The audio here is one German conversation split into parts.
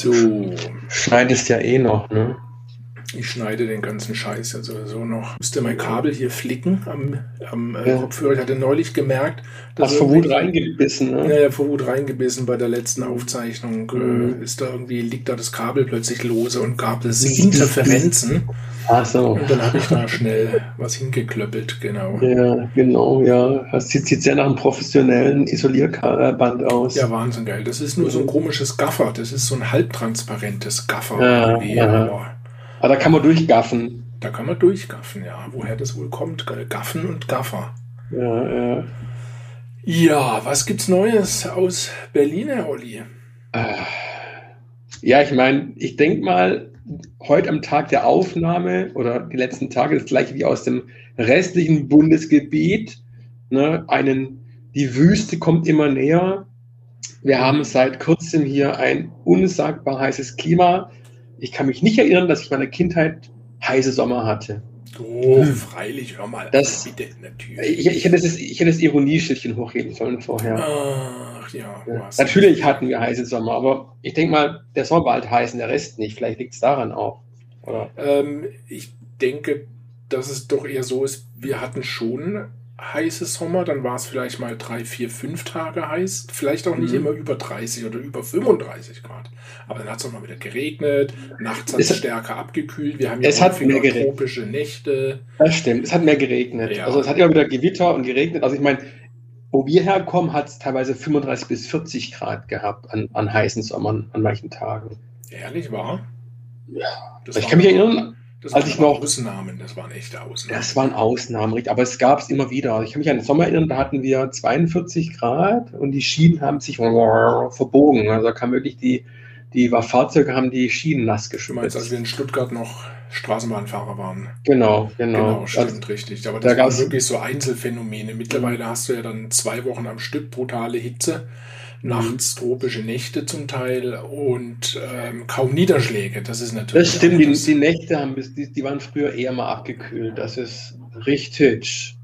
So. Schneidest ja eh noch, ne? Ich schneide den ganzen Scheiß ja sowieso noch. Müsste mein Kabel hier flicken am, am äh, Ja. Kopfhörer. Ich hatte neulich gemerkt, Hast vor Wut reingebissen, ne? Ja, ja, vor Wut reingebissen bei der letzten Aufzeichnung. Mhm. Äh, ist da irgendwie, liegt da das Kabel plötzlich lose und gab es Interferenzen. Ach so. Und dann habe ich da schnell was hingeklöppelt, genau. Ja, genau, ja. Das sieht, sieht sehr nach einem professionellen Isolierband aus. Ja, Wahnsinn geil. Das ist nur so ein komisches Gaffer. Das ist so ein halbtransparentes Gaffer. Ja, ja. aber Aber da kann man durchgaffen. da kann man durchgaffen, ja. Woher das wohl kommt. geil. Gaffen und Gaffer. Ja, ja. Ja, was gibt's Neues aus Berlin, Herr Olli? Ja, ich meine, ich denke mal, heute am Tag der Aufnahme oder die letzten Tage das gleiche wie aus dem restlichen Bundesgebiet. Ne, einen, die Wüste kommt immer näher. Wir haben seit kurzem hier ein unsagbar heißes Klima. Ich kann mich nicht erinnern, dass ich in meiner Kindheit heiße Sommer hatte. Oh, freilich, hör mal. Das- bitte, natürlich. Ich, ich, hätte, das, ich hätte das Ironieschildchen hochheben sollen vorher. Ach ja, Ja. Natürlich hatten wir heiße Sommer, aber ich denke mal, der Sommer war halt heiß und der Rest nicht. Vielleicht liegt es daran auch. Oder? Ähm, ich denke, dass es doch eher so ist, wir hatten schon heiße Sommer, dann war es vielleicht mal drei, vier, fünf Tage heiß. Vielleicht auch nicht Mhm. immer über 30 oder über 35 Grad. Aber dann hat es auch mal wieder geregnet, nachts hat Es stärker abgekühlt. Wir haben ja Es hat mehr tropische Nächte. Das stimmt, es hat mehr geregnet. Ja. Also es hat immer wieder Gewitter und geregnet. Also ich meine, wo wir herkommen, hat es teilweise 35 bis 40 Grad gehabt an, an heißen Sommern, an manchen Tagen. Ehrlich war? Ja. Das ich kann mich erinnern, Das als waren ich noch- Ausnahmen, das waren echte Ausnahmen. das waren Ausnahmen, richtig, aber es gab es immer wieder. Ich kann mich an den Sommer erinnern, da hatten wir 42 Grad und die Schienen haben sich verbogen. Also da kam wirklich die, die Fahrzeuge haben die Schienen nass meinst, als wir in Stuttgart noch Straßenbahnfahrer waren? Genau, genau. Genau, Also, stimmt, richtig. Aber da das waren gab's- wirklich so Einzelfänomene. Mittlerweile hast du ja dann zwei Wochen am Stück brutale Hitze, nachts Mhm. tropische Nächte zum Teil und ähm, kaum Niederschläge. Das ist natürlich. Das stimmt, die, die Nächte haben bis, die, die waren früher eher mal abgekühlt. Das ist richtig.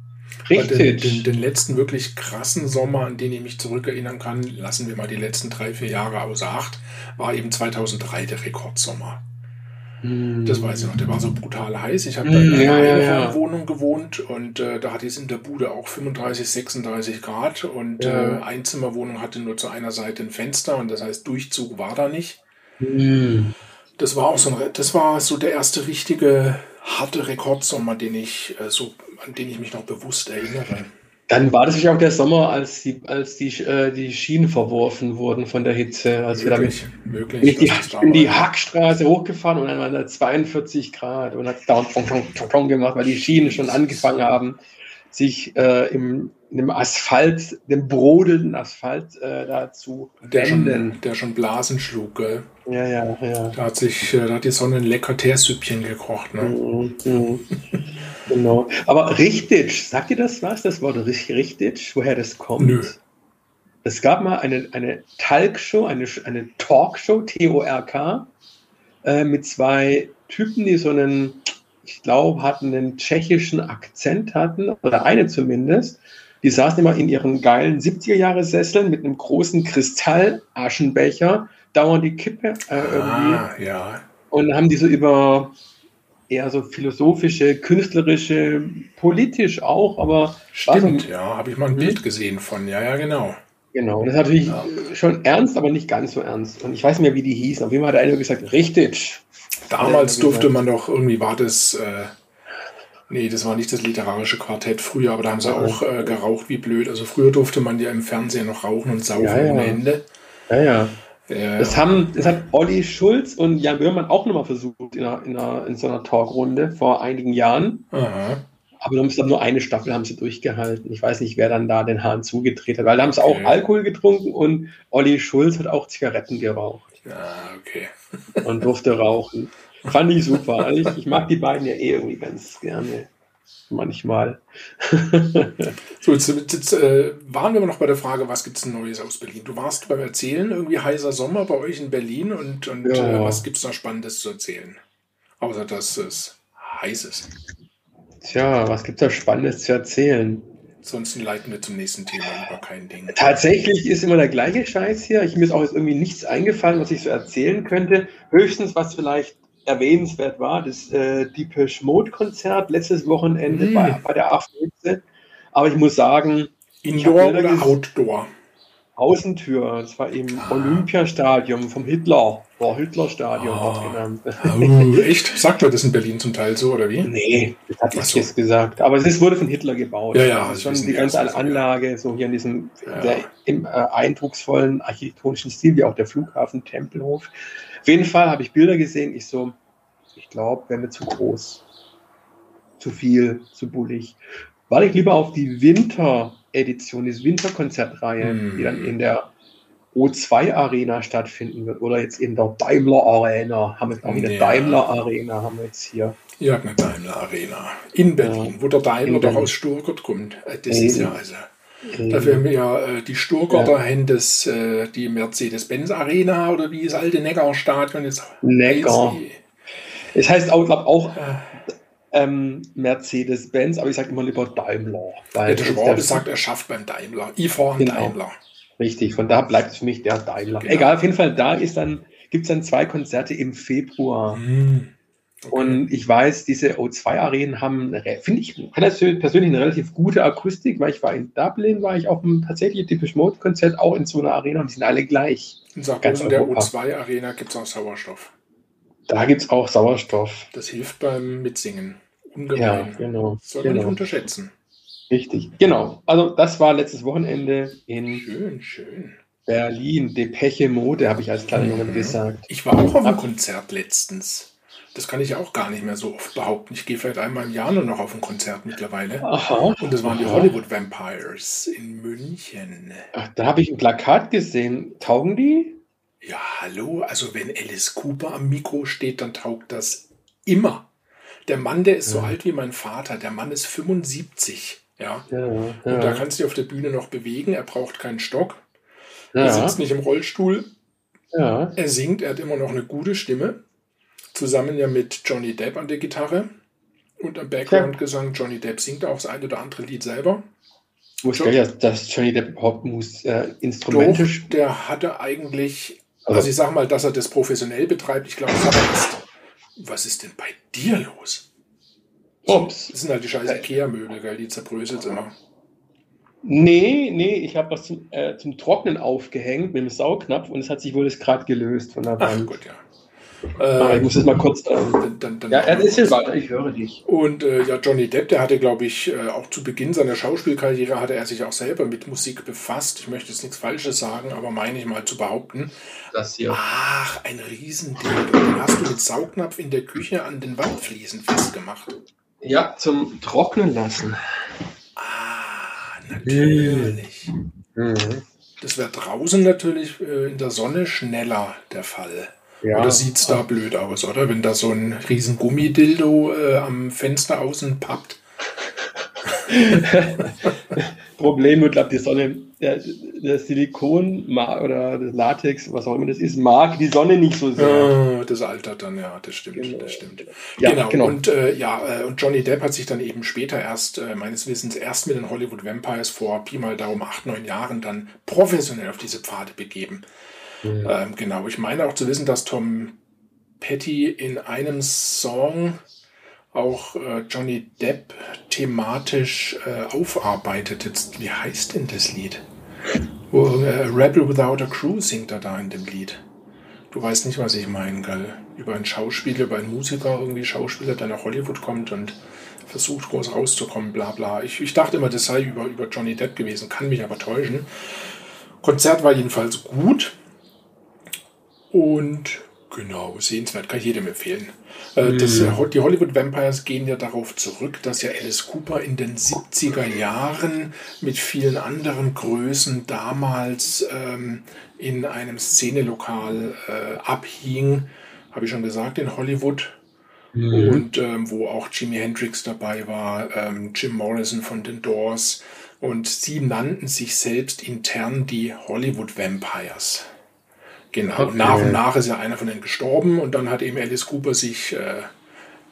Aber Den, den, Richtig. den letzten wirklich krassen Sommer, an den ich mich zurückerinnern kann, lassen wir mal die letzten drei, vier Jahre außer Acht, war eben 2003 der Rekordsommer. Das weiß ich noch, der war so brutal heiß. Ich habe Mm, da in einer ja, ja, Einfamilienwohnung gewohnt und äh, da hatte es in der Bude auch 35, 36 Grad und Ja. äh, Einzimmerwohnung hatte nur zu einer Seite ein Fenster und das heißt Durchzug war da nicht. Hm. Das war auch so ein, das war so der erste richtige harte Rekordsommer, den ich äh, so, an den ich mich noch bewusst erinnere. Dann war das sicher auch der Sommer, als die, als die, äh, die Schienen verworfen wurden von der Hitze. Als wir damit möglich. bin ich, die, es bin die. Hackstraße hochgefahren und dann waren da 42 Grad und hat Tong, Tong, Tong gemacht, weil die Schienen schon angefangen haben, sich äh, im, in dem Asphalt, dem brodelnden Asphalt äh, da zu der wenden. schon, der schon Blasen schlug. Gell? Ja, ja, ja. Da hat sich, äh, da hat die Sonne ein lecker Teersüppchen gekocht. Ne? Mhm, mhm. Genau. Aber richtig, sagt ihr das was, das Wort Rich- richtig, woher das kommt? Nö. Es gab mal eine, eine Talkshow, eine, eine Talkshow, T-O-R-K, äh, mit zwei Typen, die so einen, ich glaube, hatten einen tschechischen Akzent hatten, oder eine zumindest. Die saßen immer in ihren geilen 70er-Jahre-Sesseln mit einem großen Kristallaschenbecher, dauernd die Kippe äh, irgendwie Ah, ja. und haben die so über eher so philosophische, künstlerische, politisch auch, aber Stimmt, ja, habe ich mal ein Mhm. Bild gesehen von. Ja, ja, genau. genau. Das ist natürlich Ja. schon ernst, aber nicht ganz so ernst. Und ich weiß nicht mehr, wie die hießen. Auf jeden Fall hat der eine gesagt, richtig. Damals durfte ja. man doch, irgendwie war das, äh, nee, das war nicht das literarische Quartett früher, aber da haben sie Ja. auch äh, geraucht wie blöd. Also früher durfte man ja im Fernsehen noch rauchen und saufen ja. ohne Ende. Ja, ja. Äh, Das, haben, das hat Olli Schulz und Jan Böhmermann auch nochmal versucht in, einer, in, einer, in so einer Talkrunde vor einigen Jahren. aha. Aber dann nur eine Staffel haben sie durchgehalten. Ich weiß nicht, wer dann da den Hahn zugedreht hat, weil da haben sie auch Okay. Alkohol getrunken und Olli Schulz hat auch Zigaretten geraucht. Ja, okay. und durfte rauchen. Fand ich super. Also ich, ich mag die beiden ja eh irgendwie ganz gerne. Manchmal. So, jetzt, jetzt äh, waren wir noch bei der Frage, was gibt es Neues aus Berlin? Du warst beim Erzählen, irgendwie heißer Sommer bei euch in Berlin und, und Ja. äh, was gibt es da Spannendes zu erzählen? Außer dass es heiß ist. Tja, was gibt's da Spannendes zu erzählen? Ansonsten leiten wir zum nächsten Thema über kein Ding. Tatsächlich ist immer der gleiche Scheiß hier. Ich, mir ist auch jetzt irgendwie nichts eingefallen, was ich so erzählen könnte. Höchstens, was vielleicht erwähnenswert war, das äh, Deepish Mode Konzert letztes Wochenende Mm. bei, bei der Affenwitze. Aber ich muss sagen, Indoor oder gesehen. Outdoor? Außentür, das war im Ah. Olympiastadion vom Hitler, war Hitlerstadion Ah. auch genannt. Oh, echt? Sagt man das in Berlin zum Teil so, oder wie? Nee, das hat ich so. jetzt gesagt. Aber es wurde von Hitler gebaut. Ja, ja, Also schon die ganze wissen wir. Anlage, so hier in diesem Ja. sehr im, äh, eindrucksvollen architektonischen Stil, wie auch der Flughafen Tempelhof. Auf jeden Fall habe ich Bilder gesehen. Ich so, ich glaube, wäre mir zu groß. Zu viel, zu bullig. War ich lieber auf die Winteredition, diese Winterkonzertreihe, Hm. die dann in der O2 Arena stattfinden wird oder jetzt in der Daimler Arena. Haben wir jetzt auch in der Ja. Daimler Arena haben wir jetzt hier. Ja, eine Daimler Arena. In Berlin, wo der Daimler doch aus Stuttgart kommt. Äh, Das Eben. ist ja also. Da wären wir ja äh, die haben das, äh, die Mercedes-Benz Arena oder wie das alte Neckar-Stadion jetzt Neckar. Es heißt auch, glaub, auch Äh, ähm, Mercedes-Benz, aber ich sage immer lieber Daimler. Weil der das ist Schwabe der- sagt, er schafft beim Daimler. Ich fahre Genau. Daimler. Richtig, von da bleibt es für mich der Daimler. Genau. Egal, auf jeden Fall, da ist dann, gibt es dann zwei Konzerte im Februar. Hm. Okay. Und ich weiß, diese O2-Arenen haben, finde ich, persönlich eine relativ gute Akustik, weil ich war in Dublin, war ich auf einem tatsächlich Typisch Mode-Konzert auch in so einer Arena und die sind alle gleich. In Saarbrücken der Europa. O2 Arena gibt es auch Sauerstoff. Da gibt es auch Sauerstoff. Das hilft beim Mitsingen. Ja, Ungemein. genau. Soll man nicht genau. unterschätzen. Richtig. Genau. Also, das war letztes Wochenende in Schön, schön. Berlin. Depeche Mode, habe ich als kleiner Junge Mhm. gesagt. Ich war auch auf einem Konzert letztens. Das kann ich auch gar nicht mehr so oft behaupten. Ich gehe vielleicht einmal im Jahr nur noch auf ein Konzert mittlerweile. Aha. Und das waren die. Hollywood Vampires in München. Ach, da habe ich ein Plakat gesehen. Taugen die? Ja, hallo. Also wenn Alice Cooper am Mikro steht, dann taugt das immer. Der Mann, der ist so Ja. alt wie mein Vater. Der Mann ist 75. Ja. Ja, Und da ja. kannst du dich auf der Bühne noch bewegen. Er braucht keinen Stock. Er ja, sitzt nicht im Rollstuhl. ja. Er singt. Er hat immer noch eine gute Stimme. Zusammen ja mit Johnny Depp an der Gitarre. Und am Background-Gesang. Johnny Depp singt auch das eine oder andere Lied selber. Wusste gar nicht, dass Johnny Depp überhaupt muss, äh, Instrumente Doch, der hatte eigentlich, Also- also ich sag mal, dass er das professionell betreibt, ich glaube, das hat er jetzt. Was ist denn bei dir los? Ups. Das sind halt die scheiß Ikea-Möbel, gell, die zerbröselt immer. Nee, nee, ich habe was zum, äh, zum Trocknen aufgehängt mit dem Saugnapf und es hat sich wohl das gerade gelöst von der Ach Wand. gut, ja. Aber ich Äh, muss das mal kurz. Ähm, dann, dann, dann ja, erzähl weiter, ich höre dich. Und äh, ja, Johnny Depp, der hatte, glaube ich, äh, auch zu Beginn seiner Schauspielkarriere hatte er sich auch selber mit Musik befasst. Ich möchte jetzt nichts Falsches sagen, aber meine ich mal zu behaupten. Das hier. Ach, ein Riesending. Den hast du mit Saugnapf in der Küche an den Wandfliesen festgemacht. Ja, zum Trocknen lassen. Ah, natürlich. Mhm. Das wäre draußen natürlich äh, in der Sonne schneller der Fall. Ja. Oder sieht es da blöd aus, oder? Wenn da so ein riesen Gummidildo äh, am Fenster außen pappt. Problem wird, glaube die Sonne, der, der Silikon oder das Latex, was auch immer das ist, mag die Sonne nicht so sehr. Ah, das altert dann, ja, das stimmt, Genau. das stimmt. Ja, genau. genau. Und äh, ja, äh, und Johnny Depp hat sich dann eben später erst, äh, meines Wissens, erst mit den Hollywood Vampires vor Pi mal Daumen acht, neun Jahren dann professionell auf diese Pfade begeben. Mhm. Ähm, genau, ich meine auch zu wissen, dass Tom Petty in einem Song auch äh, Johnny Depp thematisch äh, aufarbeitet. Jetzt, wie heißt denn das Lied? Wo, äh, Rebel Without a Crew singt er da in dem Lied. Du weißt nicht, was ich meine, gell? Über einen Schauspieler, über einen Musiker, irgendwie Schauspieler, der nach Hollywood kommt und versucht groß rauszukommen, bla bla. Ich, ich dachte immer, das sei über, über Johnny Depp gewesen, kann mich aber täuschen. Konzert war jedenfalls gut. Und genau, sehenswert, kann ich jedem empfehlen. Äh, Das, die Hollywood Vampires gehen ja darauf zurück, dass ja Alice Cooper in den 70er Jahren mit vielen anderen Größen damals ähm, in einem Szenelokal äh, abhing, habe ich schon gesagt, in Hollywood. Mhm. Und ähm, wo auch Jimi Hendrix dabei war, ähm, Jim Morrison von den Doors. Und sie nannten sich selbst intern die Hollywood Vampires. Genau. Okay. Nach und nach ist ja einer von denen gestorben und dann hat eben Alice Cooper sich äh,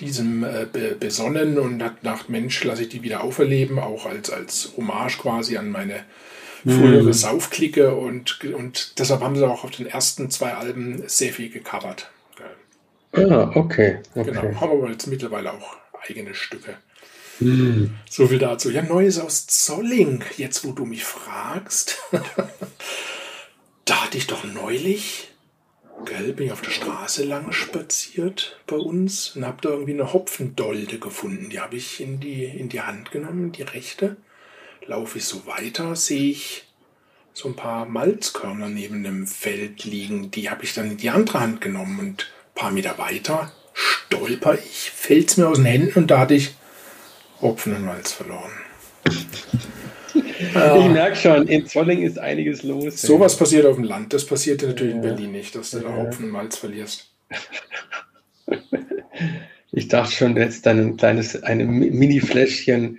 diesem äh, be besonnen und hat gedacht, Mensch, lasse ich die wieder auferleben, auch als, als Hommage quasi an meine frühere mm. Saufklicke und, und deshalb haben sie auch auf den ersten zwei Alben sehr viel gecovert. Ah, okay. okay. Genau, haben aber jetzt mittlerweile auch eigene Stücke. Mm. So viel dazu. Ja, Neues aus Zolling, jetzt wo du mich fragst. hatte ich doch neulich Gell, bin ich auf der Straße lang spaziert bei uns und habe da irgendwie eine Hopfendolde gefunden. Die habe ich in die, in die Hand genommen, die rechte. Laufe ich so weiter, sehe ich so ein paar Malzkörner neben dem Feld liegen. Die habe ich dann in die andere Hand genommen und ein paar Meter weiter stolper ich, fällt es mir aus den Händen und da hatte ich Hopfen und Malz verloren. Ich merke schon, in Zolling ist einiges los. Sowas passiert auf dem Land. Das passiert natürlich in Berlin nicht, dass du da Hopfen und Malz verlierst. Ich dachte schon, du hättest dann ein kleines, ein Mini-Fläschchen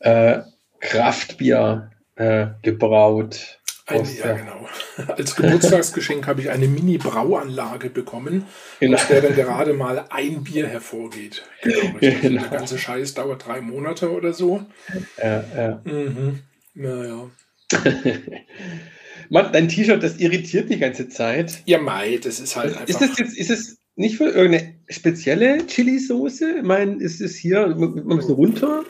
äh, Kraftbier äh, gebraut. Ein, ja, genau. Als Geburtstagsgeschenk habe ich eine Mini-Brauanlage bekommen, genau. aus der dann gerade mal ein Bier hervorgeht. Genau, genau. Der ganze Scheiß dauert drei Monate oder so. Ja, ja. Mhm. Naja. Mann, dein T-Shirt, das irritiert die ganze Zeit. Ja, Mai, das ist halt einfach. Ist es jetzt, ist es nicht für irgendeine spezielle Chili-Soße? Ich meine, ist es hier, ein bisschen runter?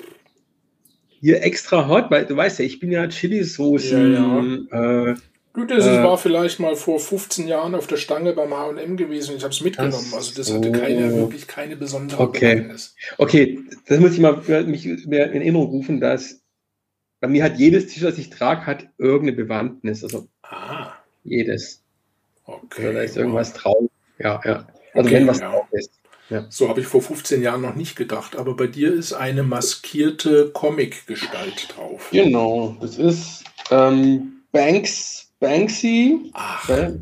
Hier extra hot, weil du weißt ja, ich bin ja Chili-Soße. Ja, ja. Äh, Du, das äh, war vielleicht mal vor 15 Jahren auf der Stange beim H&M gewesen. Ich habe es mitgenommen. Also das hatte keine, wirklich keine besondere okay. Bewandtnis. Okay, das muss ich mal mich in Erinnerung rufen, dass bei mir hat jedes T-Shirt, das ich trage, hat irgendeine Bewandtnis. Also ah. jedes. Okay. Also da ist irgendwas drauf. Ja, ja. Also okay, wenn was ja. drauf ist. Ja. So habe ich vor 15 Jahren noch nicht gedacht. Aber bei dir ist eine maskierte Comic-Gestalt drauf. Genau. Das ist ähm, Banks, Banksy Ach. Äh,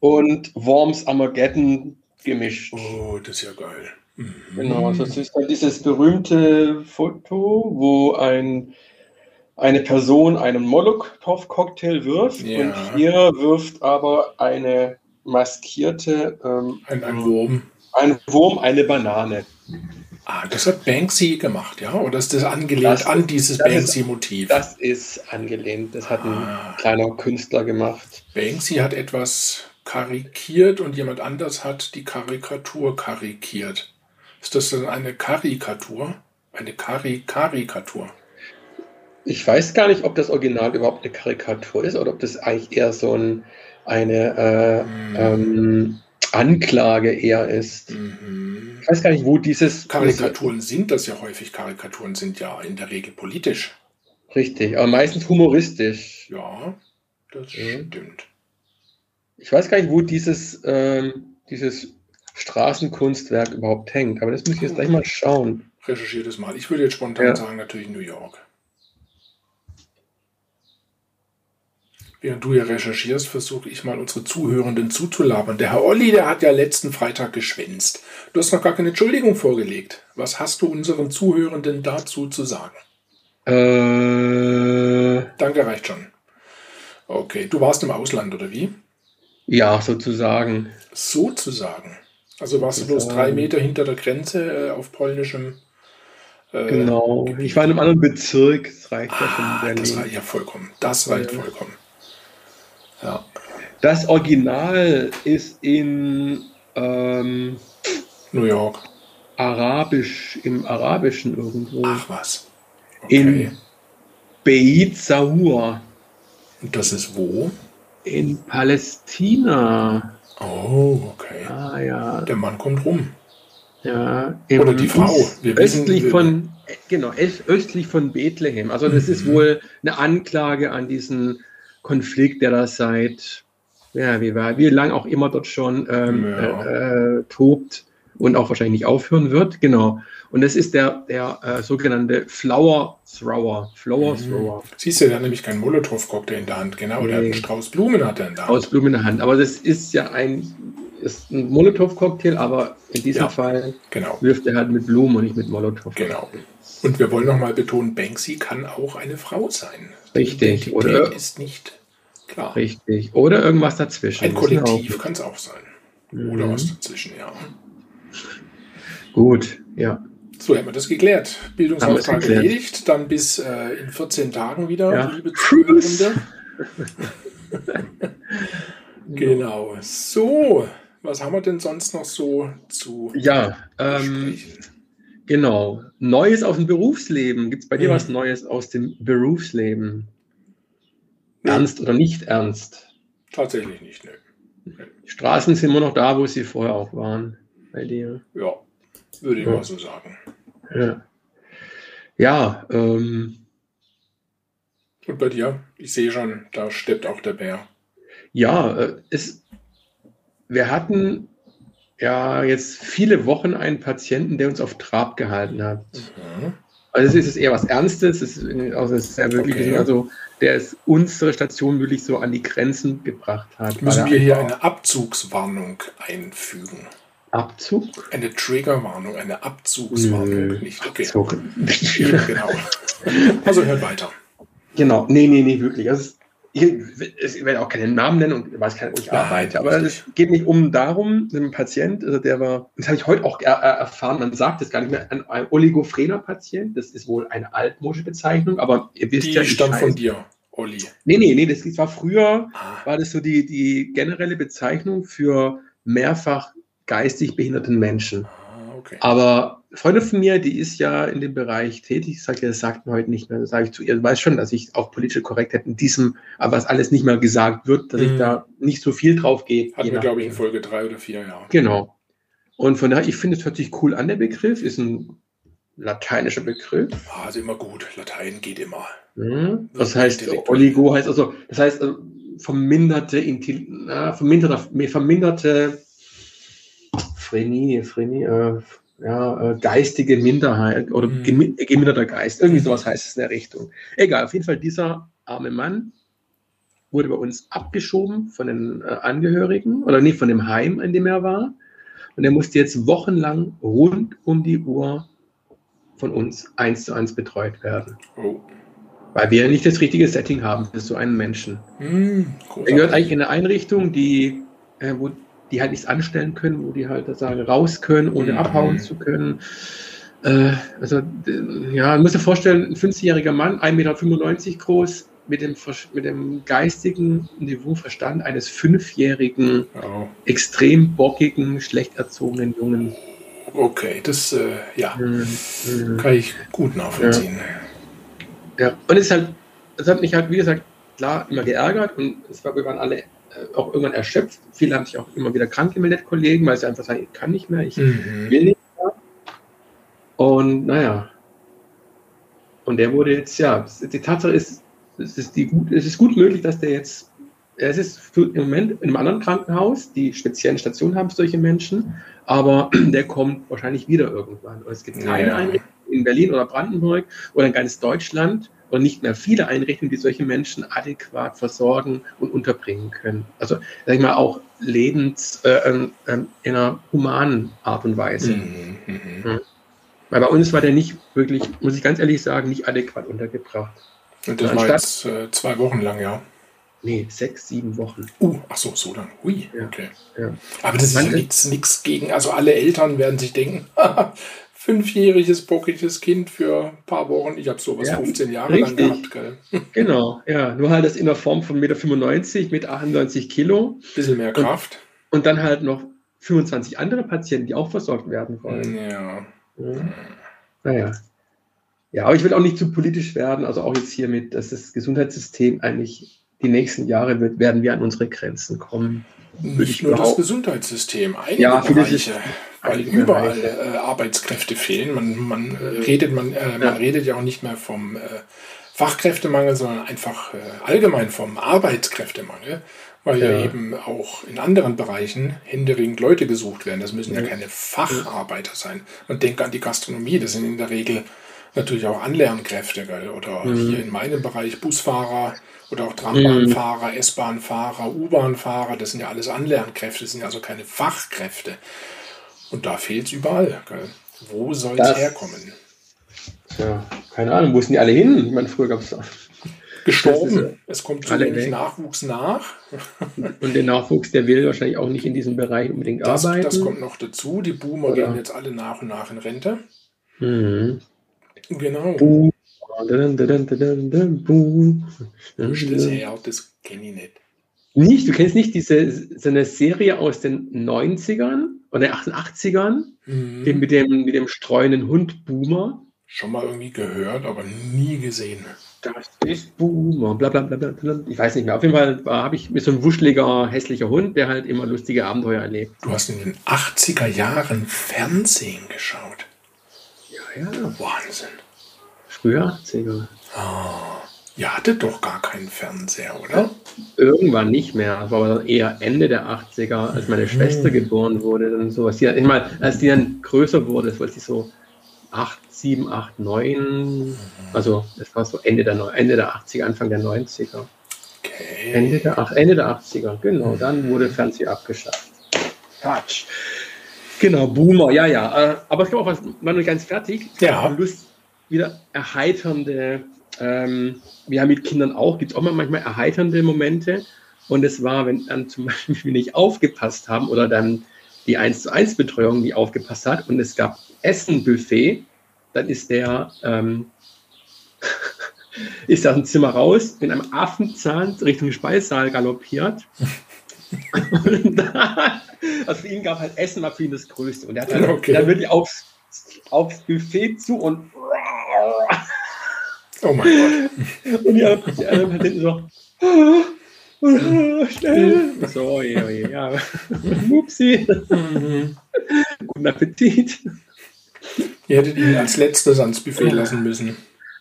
und Worms Armageddon gemischt. Oh, das ist ja geil. Mhm. Genau, also das ist dann dieses berühmte Foto, wo ein eine Person einen Molotow-Cocktail wirft ja. und hier wirft aber eine maskierte ähm, ein, ein Wurm. Ein Wurm eine Banane. Ah, das hat Banksy gemacht, ja? Oder ist das angelehnt das an dieses Banksy-Motiv? Das ist angelehnt. Das hat ah. ein kleiner Künstler gemacht. Banksy hat etwas karikiert und jemand anders hat die Karikatur karikiert. Ist das dann eine Karikatur? Eine Kari Karikatur? Ich weiß gar nicht, ob das Original überhaupt eine Karikatur ist oder ob das eigentlich eher so ein, eine äh, mhm. ähm, Anklage eher ist. Mhm. Ich weiß gar nicht, wo dieses. Karikaturen sind das ja häufig. Karikaturen sind ja in der Regel politisch. Richtig, aber meistens humoristisch. Ja, das mhm. stimmt. Ich weiß gar nicht, wo dieses, ähm, dieses Straßenkunstwerk überhaupt hängt, aber das muss ich jetzt gleich mal schauen. Recherchiert es mal. Ich würde jetzt spontan ja. sagen, natürlich New York. Während du hier recherchierst, versuche ich mal unsere Zuhörenden zuzulabern. Der Herr Olli, der hat ja letzten Freitag geschwänzt. Du hast noch gar keine Entschuldigung vorgelegt. Was hast du unseren Zuhörenden dazu zu sagen? Äh, Danke, reicht schon. Okay, du warst im Ausland, oder wie? Ja, sozusagen. Sozusagen. Also warst du bloß drei Meter hinter der Grenze äh, auf polnischem. Äh, genau. Gebiet. Ich war in einem anderen Bezirk. Das reicht ah, ja schon. Ah, das reicht ja vollkommen. Das reicht ja. vollkommen. Ja. Das Original ist in ähm, New York. Arabisch, im Arabischen irgendwo. Ach was. Okay. In Beit Sahur. Und das ist wo? In Palästina. Oh, okay. Ah, ja. Der Mann kommt rum. Ja, Oder die Frau. Wir östlich wissen, von, genau, östlich von Bethlehem. Also das mhm. ist wohl eine Anklage an diesen Konflikt, der da seit, ja, wie, war, wie lang auch immer dort schon ähm, ja. äh, tobt und auch wahrscheinlich nicht aufhören wird. Genau. Und das ist der, der äh, sogenannte Flower Thrower. Flower mhm. Thrower. Siehst du, der hat nämlich keinen Molotow-Cocktail in der Hand. Genau, nee. der hat einen Strauß Blumen hat er in der Hand. Strauß Blumen in der Hand. Aber das ist ja ein, ist ein Molotow-Cocktail, aber in diesem ja, Fall genau. wirft er halt mit Blumen und nicht mit Molotow. Genau. Und wir wollen nochmal betonen, Banksy kann auch eine Frau sein. Richtig. Oder ist nicht klar. Richtig. Oder irgendwas dazwischen. Ein Kollektiv kann es auch sein. Mhm. Oder was dazwischen, ja. Gut, ja. So, haben wir das geklärt. Bildungsauftrag geklärt. erledigt. Dann bis äh, in 14 Tagen wieder, ja. liebe Zuhörende. genau. So, was haben wir denn sonst noch so zu Ja, ähm, genau. Neues aus dem Berufsleben. Gibt es bei dir mhm. was Neues aus dem Berufsleben? Ernst oder nicht ernst? Tatsächlich nicht, ne. Die Straßen sind immer noch da, wo sie vorher auch waren bei dir. Ja, würde ich ja. mal so sagen. Ja. Ja, ähm, Und bei dir? Ich sehe schon, da steppt auch der Bär. Ja, äh, es, wir hatten ja jetzt viele Wochen einen Patienten, der uns auf Trab gehalten hat. Mhm. Also es ist eher was Ernstes, es ist, also es ist ja wirklich, okay. also der es unsere Station wirklich so an die Grenzen gebracht hat. Müssen wir hier eine Abzugswarnung einfügen? Abzug? Eine Triggerwarnung, eine Abzugswarnung. Nö, nicht okay. Abzug. genau. Also hört weiter. Genau, nee, nee, nee, wirklich. Also ich, werde auch keinen Namen nennen und weiß gar nicht, wo ich arbeite, aber es geht nicht um darum, ein Patient, also der war, das habe ich heute auch erfahren, man sagt es gar nicht mehr, ein, ein Oligophrena-Patient, das ist wohl eine altmodische Bezeichnung, aber ihr wisst die ja, stammt von dir. Olli. Nee, nee, nee, das war früher, ah. war das so die, die generelle Bezeichnung für mehrfach geistig behinderten Menschen. Ah, okay. Aber Freundin von mir, die ist ja in dem Bereich tätig, sagt ja, das sagt man heute nicht mehr. Das sage ich zu ihr, du weißt schon, dass ich auch politische Korrektheit in diesem, aber was alles nicht mehr gesagt wird, dass mhm. ich da nicht so viel drauf gehe. Hatten wir, glaube ich, in Folge drei oder vier, ja. Genau. Und von daher, ich finde, es hört sich cool an, der Begriff, ist ein lateinischer Begriff. Ah, also immer gut. Latein geht immer. Mhm. Das heißt, Oligo heißt also, das heißt, äh, verminderte, verminderte, verminderte Phrenie, Phrenie, äh, ja, äh, geistige Minderheit oder mhm. geminderter Geist. Irgendwie sowas heißt es in der Richtung. Egal, auf jeden Fall dieser arme Mann wurde bei uns abgeschoben von den äh, Angehörigen oder nicht von dem Heim, in dem er war. Und er musste jetzt wochenlang rund um die Uhr von uns eins zu eins betreut werden. Oh. Weil wir nicht das richtige Setting haben für so einen Menschen. Mm, er gehört eigentlich in eine Einrichtung, die, äh, wo die halt nichts anstellen können, wo die halt sagen, raus können, ohne mhm. abhauen zu können. Äh, also, ja, man muss sich vorstellen, ein 50-jähriger Mann, 1,95 Meter groß, mit dem, mit dem geistigen Niveauverstand eines fünfjährigen, oh. extrem bockigen, schlecht erzogenen Jungen. Okay, das äh, ja, mhm. mhm. kann ich gut nachvollziehen. Ja. ja, und es, ist halt, es hat mich halt, wie gesagt, klar immer geärgert und es war, wir waren alle auch irgendwann erschöpft. Viele haben sich auch immer wieder krank gemeldet, Kollegen, weil sie einfach sagen, ich kann nicht mehr, ich mhm. will nicht mehr. Und naja. Und der wurde jetzt, ja, die Tatsache ist, es ist, die, es ist gut möglich, dass der jetzt, es ist im Moment in einem anderen Krankenhaus, die speziellen Stationen haben solche Menschen, aber der kommt wahrscheinlich wieder irgendwann. Und es gibt keine ja. Einrichtung in Berlin oder Brandenburg oder in ganz Deutschland, und nicht mehr viele Einrichtungen, die solche Menschen adäquat versorgen und unterbringen können. Also, sag ich mal, auch lebens äh, äh, in einer humanen Art und Weise. Mhm, mh. ja. Weil bei uns war der nicht wirklich, muss ich ganz ehrlich sagen, nicht adäquat untergebracht. Und das war jetzt äh, zwei Wochen lang, ja? Nee, sechs, sieben Wochen. Uh, ach so, so lang. Ui, ja, okay. Ja. Aber das ist nichts gegen, also alle Eltern werden sich denken, fünfjähriges, bockiges Kind für ein paar Wochen. Ich habe sowas ja, 15 Jahre richtig. lang gehabt. Gell? Genau, ja. Nur halt das in der Form von 1,95 Meter mit 98 Kilo. Bisschen mehr Kraft. Und, und, dann halt noch 25 andere Patienten, die auch versorgt werden wollen. Ja. ja. Naja. Ja, aber ich will auch nicht zu politisch werden. Also auch jetzt hier mit, dass das Gesundheitssystem eigentlich die nächsten Jahre wird, werden wir an unsere Grenzen kommen. Nicht nur das Gesundheitssystem, einige ja, Bereiche weil überall äh, Arbeitskräfte fehlen. Man, man äh, redet, man, äh, man redet ja auch nicht mehr vom äh, Fachkräftemangel, sondern einfach äh, allgemein vom Arbeitskräftemangel, weil ja. ja. eben auch in anderen Bereichen händeringend Leute gesucht werden. Das müssen ja, ja keine Facharbeiter sein. Und denke an die Gastronomie, das sind in der Regel natürlich auch Anlernkräfte, gell? oder mhm. hier in meinem Bereich Busfahrer oder auch Trambahnfahrer, mhm. S-Bahnfahrer, U-Bahnfahrer, das sind ja alles Anlernkräfte, das sind ja also keine Fachkräfte. Und da fehlt es überall. Gell? Wo soll es herkommen? Ja, keine Ahnung, wo sind die alle hin? Ich meine, früher gab es gestorben. Ist, es kommt zu wenig Nachwuchs nach. Und der Nachwuchs, der will wahrscheinlich auch nicht in diesem Bereich unbedingt das, arbeiten. Das kommt noch dazu. Die Boomer Oder? gehen jetzt alle nach und nach in Rente. Mhm. Genau. Boom. Dun, dun, dun, Boom. Wo ist das her? Das kenne ich nicht. Nicht? Du kennst nicht diese so eine Serie aus den 90ern oder 88ern mhm. mit, dem, mit dem streuenden Hund Boomer? Schon mal irgendwie gehört, aber nie gesehen. Das ist Boomer, bla bla bla bla. Ich weiß nicht mehr. Auf jeden Fall habe ich mit so einem wuscheliger, hässlicher Hund, der halt immer lustige Abenteuer erlebt. Du hast in den 80er Jahren Fernsehen geschaut. Ja, ja. Wahnsinn. Früher 80er. Oh. Ihr hattet doch gar keinen Fernseher, oder? Irgendwann nicht mehr. Das war aber eher Ende der 80er, als meine Schwester mhm. geboren wurde. Dann sowas. Die, ich meine, als die dann größer wurde, das war sie so 8, 7, 8, 9. Also das war so Ende der, Ende der 80er, Anfang der 90er. Okay. Ende der, Ende der 80er, genau. Dann wurde Fernseher abgeschafft. Quatsch. Genau, Boomer, ja, ja. Äh, aber ich glaube auch, was war noch ganz fertig. Ja. Lust, wieder erheiternde ähm, wir haben mit Kindern auch, gibt es auch manchmal erheiternde Momente. Und es war, wenn dann zum Beispiel wir nicht aufgepasst haben oder dann die 1 zu 1 Betreuung nicht aufgepasst hat und es gab Essenbuffet, dann ist der ähm, ist aus dem Zimmer raus, mit einem Affenzahn Richtung Speissaal galoppiert. und da, also für ihn gab halt Essen war für ihn das Größte. Und er hat dann, okay. dann wirklich aufs, aufs Buffet zu und Oh mein Gott. Und die anderen, anderen hinten so, oh, schnell. So, ja, ja. Mupsi. Mhm. Guten Appetit. Ihr hättet ihn als letztes ans Buffet lassen müssen.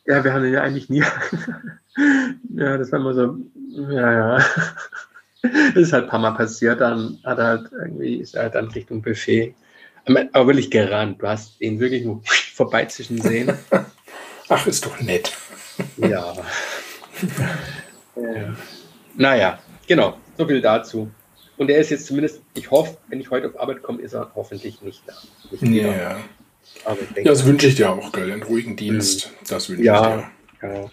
Ja, wir haben ihn ja eigentlich nie. ja, das war immer so, ja, ja. Das ist halt ein paar Mal passiert, dann hat er halt irgendwie, ist er halt dann Richtung Buffet. Aber wirklich gerannt. Du hast ihn wirklich nur vorbeizischen sehen. Ach, ist doch nett. Ja. ja. Naja, genau. So viel dazu. Und er ist jetzt zumindest, ich hoffe, wenn ich heute auf Arbeit komme, ist er hoffentlich nicht da. Nicht ja. Aber denke, ja, das wünsche ich dir auch, gell? Einen ruhigen Dienst. Mhm. Das wünsche ja, ich dir. Ja,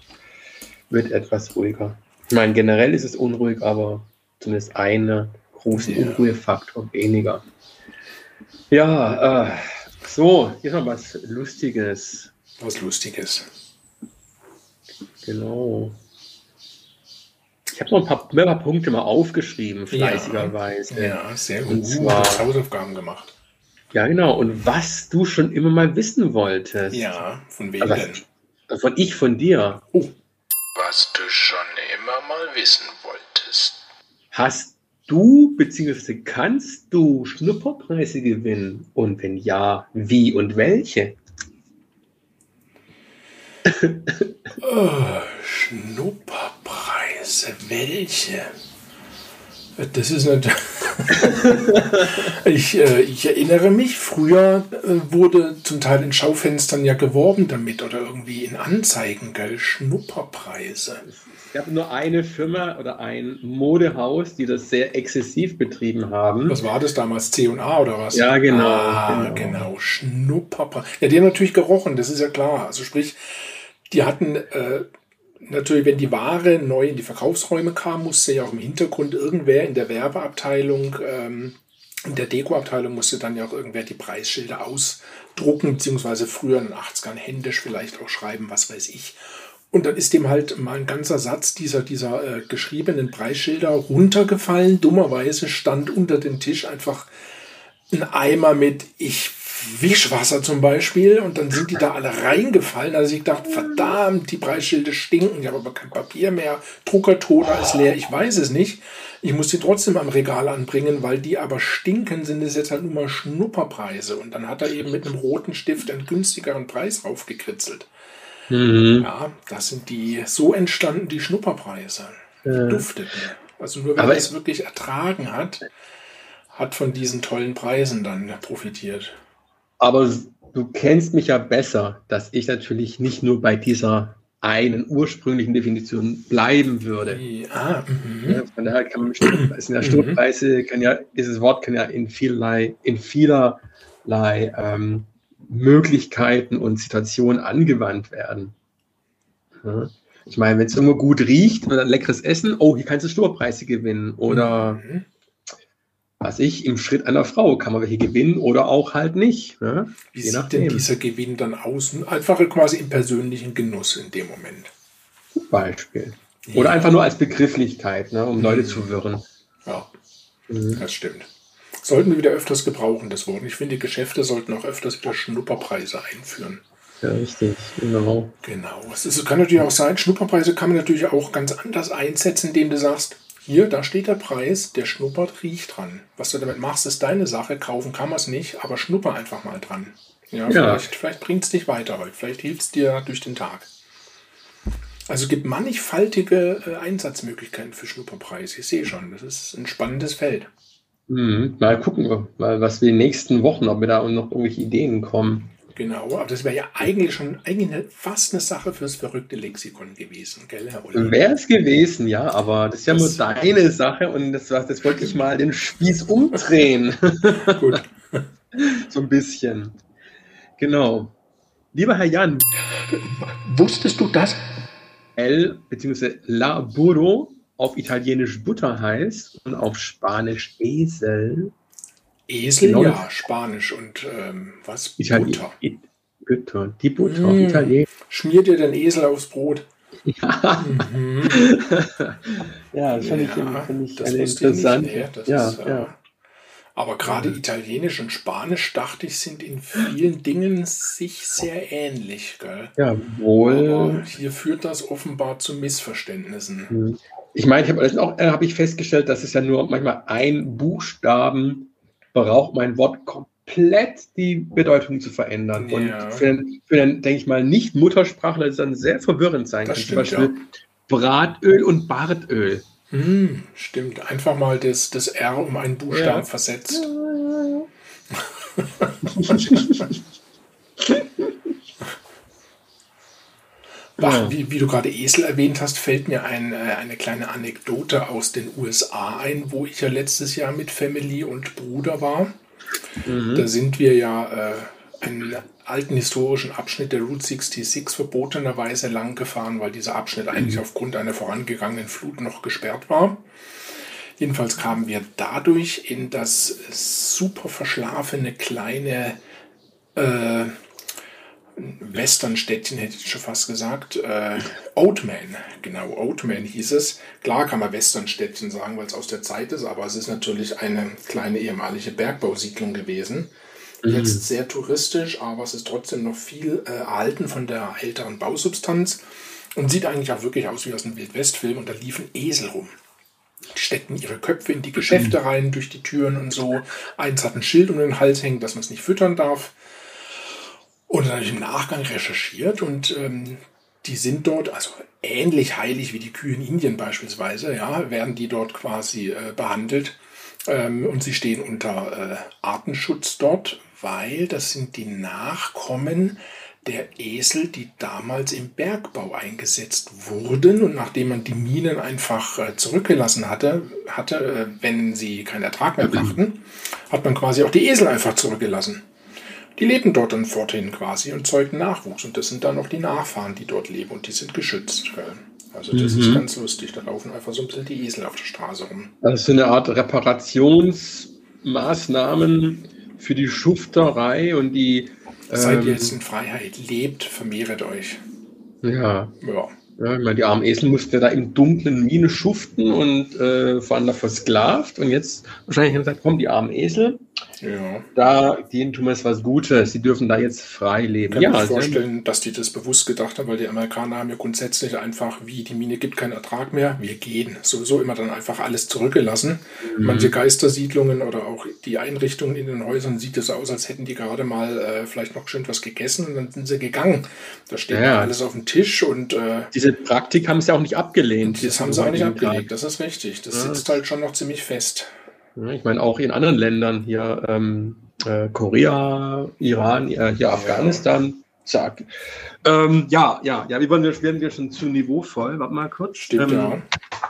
wird etwas ruhiger. Ich meine, generell ist es unruhig, aber zumindest einen großen ja. Unruhefaktor weniger. Ja, äh, so, hier noch was Lustiges. Was Lustiges. Genau. Ich habe noch ein paar, ein paar, Punkte mal aufgeschrieben, fleißigerweise. Ja, ja sehr gut. Und zwar, Hausaufgaben gemacht. Ja, genau. Und was du schon immer mal wissen wolltest. Ja, von wem also, denn? Von ich, von dir. Oh. Was du schon immer mal wissen wolltest. Hast du bzw. kannst du Schnupperpreise gewinnen? Und wenn ja, wie und welche? Oh, Schnupperpreise, welche? Das ist natürlich. ich, äh, ich erinnere mich, früher äh, wurde zum Teil in Schaufenstern ja geworben damit oder irgendwie in Anzeigen, gell? Schnupperpreise. Es gab nur eine Firma oder ein Modehaus, die das sehr exzessiv betrieben haben. Was war das damals? C&A oder was? Ja, genau. Ah, genau. genau. Schnupperpreise. Ja, die haben natürlich gerochen, das ist ja klar. Also sprich, die hatten äh, natürlich, wenn die Ware neu in die Verkaufsräume kam, musste ja auch im Hintergrund irgendwer in der Werbeabteilung, ähm, in der Dekoabteilung musste dann ja auch irgendwer die Preisschilder ausdrucken, beziehungsweise früher in den 80ern händisch vielleicht auch schreiben, was weiß ich. Und dann ist dem halt mal ein ganzer Satz dieser, dieser äh, geschriebenen Preisschilder runtergefallen. Dummerweise stand unter dem Tisch einfach ein Eimer mit Ich Wischwasser zum Beispiel und dann sind die da alle reingefallen. Also ich dachte, verdammt, die Preisschilde stinken, ich habe aber kein Papier mehr, Druckertoner ist leer, ich weiß es nicht. Ich muss die trotzdem am Regal anbringen, weil die aber stinken, sind es jetzt halt nur mal Schnupperpreise. Und dann hat er eben mit einem roten Stift einen günstigeren Preis raufgekritzelt. Mhm. Ja, das sind die, so entstanden die Schnupperpreise. Die ja. dufteten. Also nur wer es wirklich ertragen hat, hat von diesen tollen Preisen dann profitiert. Aber du kennst mich ja besser, dass ich natürlich nicht nur bei dieser einen ursprünglichen Definition bleiben würde. Ja, mhm. ja, von daher kann man in der Sturzpreise kann ja, dieses Wort kann ja in vielerlei, in vielerlei ähm, Möglichkeiten und Situationen angewandt werden. Ja. Ich meine, wenn es immer gut riecht und ein leckeres Essen, oh, hier kannst du Schnurpreise gewinnen. Oder mhm. Was ich, im Schritt einer Frau kann man welche gewinnen oder auch halt nicht. Ne? Wie Je sieht nachdem. denn dieser Gewinn dann aus? Einfach quasi im persönlichen Genuss in dem Moment. Beispiel. Oder ja. einfach nur als Begrifflichkeit, ne, um mhm. Leute zu wirren. Ja, mhm. das stimmt. Sollten wir wieder öfters gebrauchen, das Wort. Ich finde, Geschäfte sollten auch öfters wieder Schnupperpreise einführen. Ja, richtig, genau. Genau. Es kann natürlich auch sein, Schnupperpreise kann man natürlich auch ganz anders einsetzen, indem du sagst, hier, da steht der Preis, der schnuppert, riecht dran. Was du damit machst, ist deine Sache. Kaufen kann man es nicht, aber schnupper einfach mal dran. Ja, ja. vielleicht, vielleicht bringt es dich weiter heute. Vielleicht hilft es dir durch den Tag. Also gibt mannigfaltige äh, Einsatzmöglichkeiten für Schnupperpreis. Ich sehe schon, das ist ein spannendes Feld. Mhm. Mal gucken, mal, was wir in den nächsten Wochen, ob wir da noch irgendwelche Ideen kommen. Genau, aber das wäre ja eigentlich schon eigentlich fast eine Sache fürs verrückte Lexikon gewesen, gell, Herr Oliver? Wäre es gewesen, ja, aber das ist ja das nur deine Sache und das, das wollte ich mal den Spieß umdrehen. Gut. so ein bisschen. Genau. Lieber Herr Jan. Wusstest du das? El bzw. La Burro auf Italienisch Butter heißt und auf Spanisch Esel. Esel, genau ja, Spanisch und ähm, was? Itali Butter. Butter. Die Butter, mmh. Italienisch. Schmiert ihr den Esel aufs Brot? Ja, mhm. ja das fand ja, ich, fand ich das interessant. Ich nicht, nee, ja, ist, äh, ja. Aber gerade Italienisch und Spanisch, dachte ich, sind in vielen Dingen sich sehr ähnlich. Gell? Ja, wohl. Aber hier führt das offenbar zu Missverständnissen. Hm. Ich meine, ich habe auch äh, hab ich festgestellt, dass es ja nur manchmal ein Buchstaben braucht, mein Wort komplett die Bedeutung zu verändern. Ja. Und für, den, für den, denke ich mal, Nicht-Muttersprachler ist dann sehr verwirrend sein das kann. Stimmt, Zum Beispiel ja. Bratöl und Bartöl. Hm, stimmt. Einfach mal das, das R um einen Buchstaben ja. versetzt. Bach, wie, wie, du gerade Esel erwähnt hast, fällt mir ein, äh, eine kleine Anekdote aus den USA ein, wo ich ja letztes Jahr mit Family und Bruder war. Mhm. Da sind wir ja äh, einen alten historischen Abschnitt der Route 66 verbotenerweise lang gefahren, weil dieser Abschnitt eigentlich mhm. aufgrund einer vorangegangenen Flut noch gesperrt war. Jedenfalls kamen wir dadurch in das super verschlafene kleine äh, Westernstädtchen, hätte ich schon fast gesagt. Äh, Oatman, genau, Oatman hieß es. Klar kann man Westernstädtchen sagen, weil es aus der Zeit ist, aber es ist natürlich eine kleine ehemalige Bergbausiedlung gewesen. Mhm. Jetzt sehr touristisch, aber es ist trotzdem noch viel äh, erhalten von der älteren Bausubstanz und sieht eigentlich auch wirklich aus wie aus einem Wildwestfilm und da liefen Esel rum. Die steckten ihre Köpfe in die Geschäfte rein, durch die Türen und so. Eins hat ein Schild um den Hals hängen, dass man es nicht füttern darf. Und dann habe ich im Nachgang recherchiert und ähm, die sind dort, also ähnlich heilig wie die Kühe in Indien beispielsweise, ja, werden die dort quasi äh, behandelt. Ähm, und sie stehen unter äh, Artenschutz dort, weil das sind die Nachkommen der Esel, die damals im Bergbau eingesetzt wurden. Und nachdem man die Minen einfach äh, zurückgelassen hatte, hatte äh, wenn sie keinen Ertrag mehr brachten, hat man quasi auch die Esel einfach zurückgelassen die leben dort dann forthin quasi und zeugen Nachwuchs. Und das sind dann auch die Nachfahren, die dort leben und die sind geschützt. Also das mhm. ist ganz lustig. Da laufen einfach so ein bisschen die Esel auf der Straße rum. Das ist eine Art Reparationsmaßnahmen für die Schufterei und die. Seid ihr ähm, jetzt in Freiheit, lebt, vermehret euch. Ja. Ja. Ja, ich meine, die armen Esel mussten ja da im dunklen Mine schuften und äh, waren da versklavt. Und jetzt wahrscheinlich haben sie gesagt, komm, die armen Esel, ja. Da, denen tun wir jetzt was Gutes. Sie dürfen da jetzt frei leben. Kann ja, mir vorstellen, dass die das bewusst gedacht haben, weil die Amerikaner haben ja grundsätzlich einfach, wie die Mine gibt keinen Ertrag mehr, wir gehen. Sowieso immer dann einfach alles zurückgelassen. Mhm. Manche Geistersiedlungen oder auch die Einrichtungen in den Häusern sieht es aus, als hätten die gerade mal äh, vielleicht noch schön was gegessen und dann sind sie gegangen. Da steht ja. alles auf dem Tisch und äh, diese Praktik haben sie auch nicht abgelehnt. Das haben sie auch nicht abgelegt, das ist richtig. Das ja. sitzt halt schon noch ziemlich fest. Ich meine, auch in anderen Ländern hier, ähm, äh, Korea, Iran, äh, hier Afghanistan, zack. Ähm, ja, ja, ja, wir werden, wir schon zu niveauvoll. Warte mal kurz. Stimmt, ähm,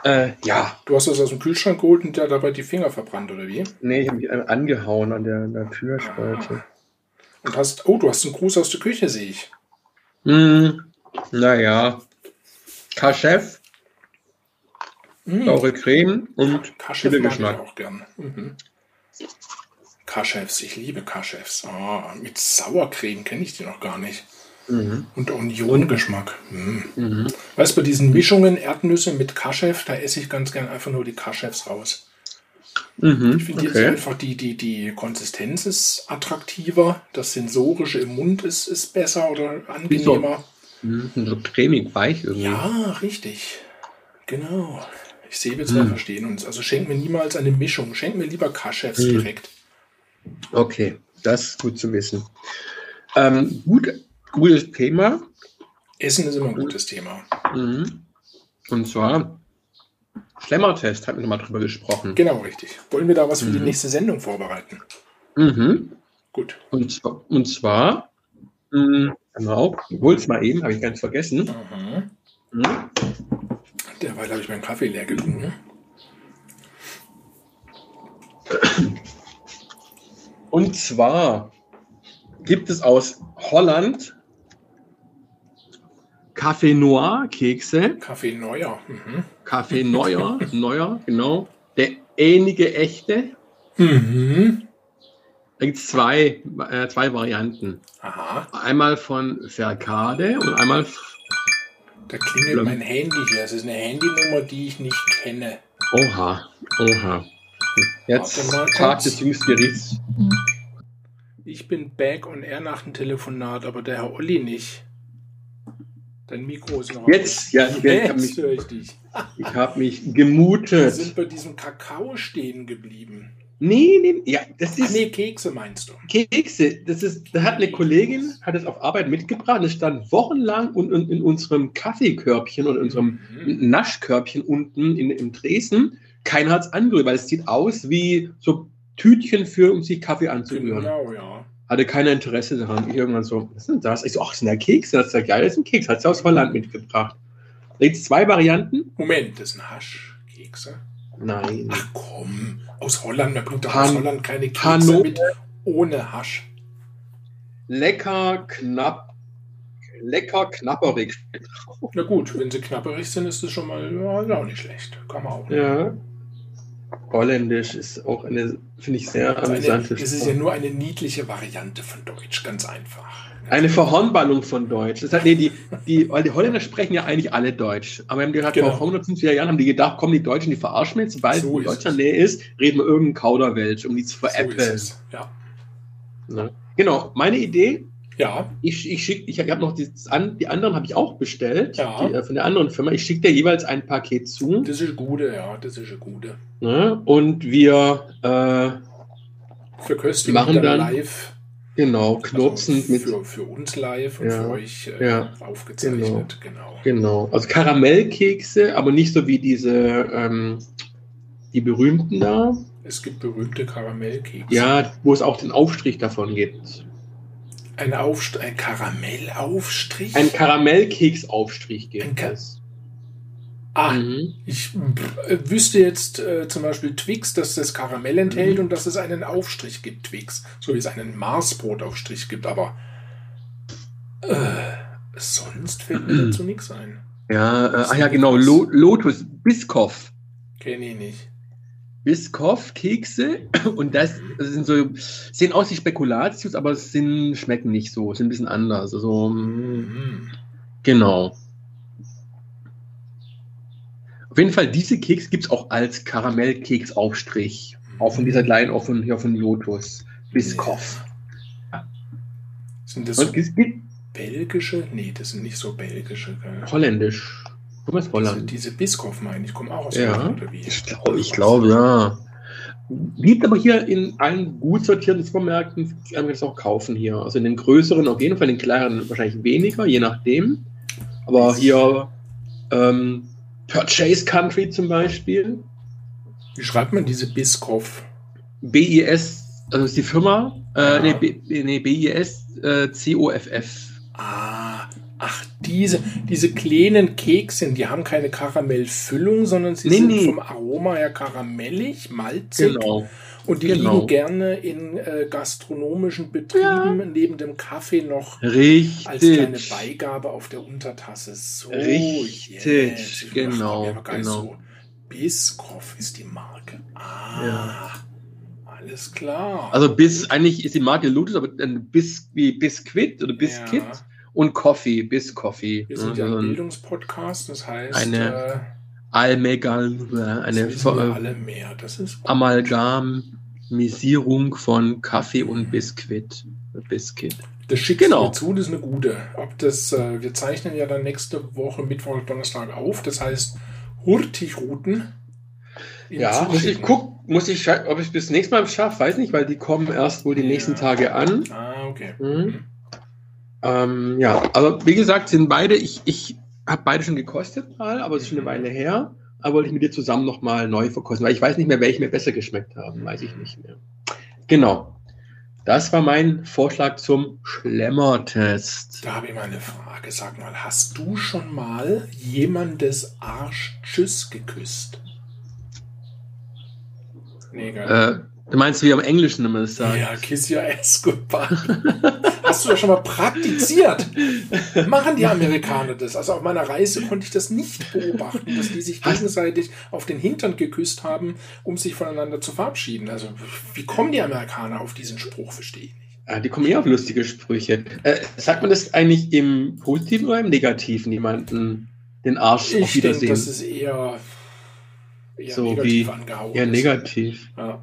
ja. Äh, ja. Du hast das aus dem Kühlschrank geholt und der dabei die Finger verbrannt, oder wie? Nee, ich habe mich angehauen an der, der Türspalte. Ah. Und hast, oh, du hast einen Gruß aus der Küche, sehe ich. Hm, naja. Kaschef. Saure Creme und Kaschef Chili mag ich Geschmack. auch gern. Mhm. Kaschefs, ich liebe Kaschefs. Ah, mit Sauercreme kenne ich die noch gar nicht. Mhm. Und Union-Geschmack. Mm. Mhm. Weißt du, bei diesen Mischungen Erdnüsse mit Kaschef, da esse ich ganz gern einfach nur die Kaschefs raus. Mhm. Ich finde jetzt Okay. einfach die, die, die Konsistenz ist attraktiver, das Sensorische im Mund ist, ist besser oder angenehmer. Mhm. So cremig weich irgendwie. Ja, richtig. Genau. Ich sehe, wir zwei Mhm. verstehen uns. Also schenk mir niemals eine Mischung. Schenk mir lieber Kaschefs Mhm. direkt. Okay, das ist gut zu wissen. Ähm, gut, gutes Thema. Essen ist immer ein gutes Thema. Mhm. Und zwar Schlemmertest, hatten wir mal drüber gesprochen. Genau, richtig. Wollen wir da was für die Mhm. nächste Sendung vorbereiten? Mhm. Gut. Und zwar, und zwar mh, genau, hol's mal eben, habe ich ganz vergessen. Mhm. Mhm. Derweil habe ich meinen Kaffee leer getrunken. Und zwar gibt es aus Holland Café Noir Kekse. Kaffee Neuer. Mhm. Café Neuer, Neuer, genau. Der einige echte. Mhm. Da gibt es zwei, äh, zwei Varianten. Aha, Einmal von Verkade und einmal. Da klingelt Ja. mein Handy hier. Es ist eine Handynummer, die ich nicht kenne. Oha, oha. Jetzt Tag des jüngsten Gerichts. Ich bin back on air nach dem Telefonat, aber der Herr Olli nicht. Dein Mikro ist noch Jetzt, ja, ich, habe Jetzt mich, höre ich dich. ich hab mich Wir gemutet. sind bei diesem Kakao stehen geblieben. Nee, nee, ja, das ist nee, Kekse meinst du? Kekse. Das ist, da hat eine Kollegin, hat es auf Arbeit mitgebracht. Es stand wochenlang und in, in unserem Kaffeekörbchen oder in unserem Mhm. Naschkörbchen unten in, im Tresen. Keiner hat es angerührt, weil es sieht aus wie so Tütchen für, um sich Kaffee anzurühren. Genau, ja. Hatte keiner Interesse daran. Ich irgendwann so, was ist denn das? Ich so, ach, das sind ja Kekse. Das ist ja geil, das ist ein Keks. Hat sie aus Holland mitgebracht. Da gibt es zwei Varianten. Moment, das sind Haschkekse. Nein. Ach komm, aus Holland, man bringt doch Han- aus Holland keine Kekse Hannover. mit ohne Hasch. Lecker, knapp, lecker, knapperig. Na gut, wenn sie knapperig sind, ist das schon mal ja, auch nicht schlecht. Kann man auch. Ja. Holländisch ist auch eine, finde ich, sehr amüsante es ist Sprache. ja nur eine niedliche Variante von Deutsch, ganz einfach. Eine Verhornballung von Deutsch. Das hat, nee, die, die, weil die Holländer sprechen ja eigentlich alle Deutsch. Aber wir haben gehört, Genau. vor 150 Jahren haben die gedacht, kommen die Deutschen, die verarschen mich. Sobald So Deutschland es. Nähe ist, reden wir irgendeinen Kauderwelsch, um die zu So veräppeln. es. Ja. Ne? Genau, meine Idee, ja, ich, ich schicke, ich, habe noch die, die anderen habe ich auch bestellt, Ja. die, äh, von der anderen Firma. Ich schicke dir jeweils ein Paket zu. das ist eine gute, ja, das ist eine gute. Ne? Und wir, äh, Verköstigen Machen dann dann live. Genau, knurpsen also mit, für, für uns live und Ja. für euch äh, Ja. aufgezeichnet. Genau. genau, also Karamellkekse, aber nicht so wie diese, ähm, die berühmten da. Es gibt berühmte Karamellkekse. Ja, wo es auch den Aufstrich davon gibt. Ein, Aufst ein Karamellaufstrich? Ein Karamellkeksaufstrich gibt Ka- es. Ah, Mhm. ich äh, wüsste jetzt äh, zum Beispiel Twix, dass das Karamell enthält Mhm. und dass es einen Aufstrich gibt, Twix. So wie es einen Marsbrotaufstrich gibt, aber äh, sonst fällt mir dazu nichts ein. Ja, äh, ach ja, genau, Lo Lotus, Biscoff. Kenne ich nicht. Biscoff, Kekse und das, das sind so, sehen aus wie Spekulatius, aber es sind, schmecken nicht so, sind ein bisschen anders. Also, Mhm. genau. Auf jeden Fall, diese Keks gibt es auch als Karamellkeksaufstrich. Auch von dieser kleinen, auch von hier von Lotus. Biscoff. Sind das so belgische? Nee, das sind nicht so belgische. Gell? Holländisch. Komm aus Diese, Holland. diese Biskoff meine ich, kommen auch aus Ja. Holland oder wie? Ich glaube, ich glaube, ja. Gibt aber hier in allen gut sortierten Supermärkten, kann man das auch kaufen hier. Also in den größeren auf jeden Fall, in den kleineren wahrscheinlich weniger, je nachdem. Aber hier ähm, Purchase Country zum Beispiel, Wie schreibt man diese Biskoff? BIS, also ist die Firma, Ja. äh, nee, B, nee, BIS äh, COFF. Ah, ach, diese, diese kleinen Kekschen, die haben keine Karamellfüllung, sondern sie Nee, sind nee. vom Aroma her karamellig, malzig Genau. Und die Genau. liegen gerne in äh, gastronomischen Betrieben neben dem Kaffee noch als kleine Richtig. Beigabe auf der Untertasse. So, Richtig, jetzt. Ich genau, genau. So. Biskoff ist die Marke. Ah, Ja. alles klar. Also bis eigentlich ist die Marke Lotus, aber dann bis wie Biscuit oder Biscuit Ja. und Coffee, bis Coffee. Wir sind Ja, ja ein so ein Bildungspodcast, das heißt, Eine äh, Almegal, das eine äh. Amalgamisierung von Kaffee und Biscuit. Biscuit. Das schickst Genau. mir zu, das ist eine gute. Ob das, äh, wir zeichnen ja dann nächste Woche Mittwoch, Donnerstag auf. Das heißt, Hurtigruten. Ja, muss ich gucken, muss ich, ob ich bis nächstes Mal schaffe, weiß nicht, weil die kommen erst wohl die Ja. nächsten Tage an. Ah, okay. Mhm. Ähm, ja, aber wie gesagt, sind beide, ich, ich habe beide schon gekostet mal, aber es ist schon eine Weile her. Aber wollte ich mit dir zusammen nochmal neu verkosten, weil ich weiß nicht mehr, welche mir besser geschmeckt haben, weiß ich nicht mehr. Genau. Das war mein Vorschlag zum Schlemmertest. Da habe ich mal eine Frage. Sag mal, hast du schon mal jemandes Arsch Tschüss geküsst? Nee, gell? Äh, du meinst, wie am Englischen immer das sagt? Ja, kiss your ass goodbye. Hast du das schon mal praktiziert? Machen die Amerikaner das? Also auf meiner Reise konnte ich das nicht beobachten, dass die sich gegenseitig auf den Hintern geküsst haben, um sich voneinander zu verabschieden. Also wie kommen die Amerikaner auf diesen Spruch, verstehe ich nicht. Ah, die kommen eher auf lustige Sprüche. Äh, sagt man das eigentlich im Positiven oder im Negativen, jemanden den Arsch auf Ich denke, Wiedersehen? das ist eher, eher So negativ wie- angehauen. eher ist. negativ. Ja.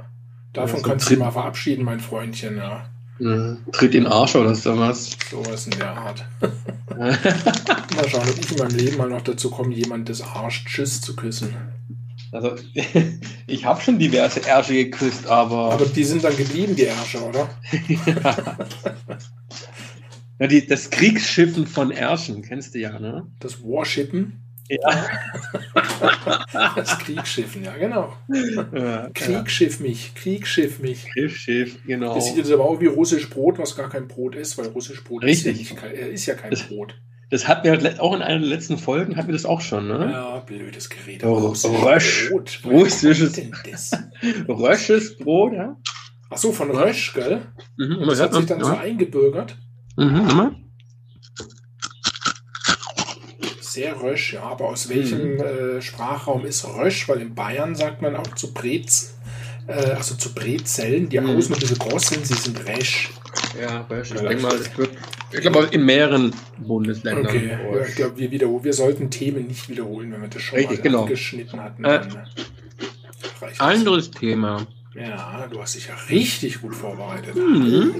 Davon kannst du dich mal verabschieden, mein Freundchen. Ja. Mhm. Tritt in den Arsch oder sowas. Sowas in der Art. Mal schauen, ob ich in meinem Leben mal noch dazu komme, jemand des Arsch Tschüss zu küssen. Also, ich habe schon diverse Ärsche geküsst, aber, Aber die sind dann geblieben, die Ärsche, oder? ja, die, das Kriegsschiffen von Ärschen kennst du ja, ne? Das Warshippen. Ja. Das Kriegsschiffen, ja, genau. ja. Kriegsschiff mich, Kriegsschiff mich. Kriegsschiff, genau. Das sieht jetzt aber auch wie russisch Brot, was gar kein Brot ist, weil russisch Brot Richtig. Ist, ja nicht, kein- äh, ist ja kein Das- Brot. Das hatten wir auch in einer der letzten Folgen, hatten wir das auch schon, ne? Ja, blödes Gerät. Oh, Rösch. Brot. Russisches- kommt denn das? Rösches Brot, ja? Ach so, von Rösch, gell? Mhm, Das hat sich dann so ja. eingebürgert. Mhm, immer. Sehr Rösch, ja. Aber aus welchem Mhm. äh, Sprachraum ist Rösch? Weil in Bayern sagt man auch zu Brez, äh, also zu Brezellen, die Mhm. außen ein bisschen groß sind, sie sind Resch. Ja, Rösch. Ich denke mal, es wird, ich glaube, in mehreren Bundesländern. Okay, ja, ich glaube, wir, wiederholen, wir sollten Themen nicht wiederholen, wenn wir das schon Richtig, mal genau. abgeschnitten hatten. Äh, das. Anderes Thema. Ja, du hast dich ja richtig gut vorbereitet. Mhm.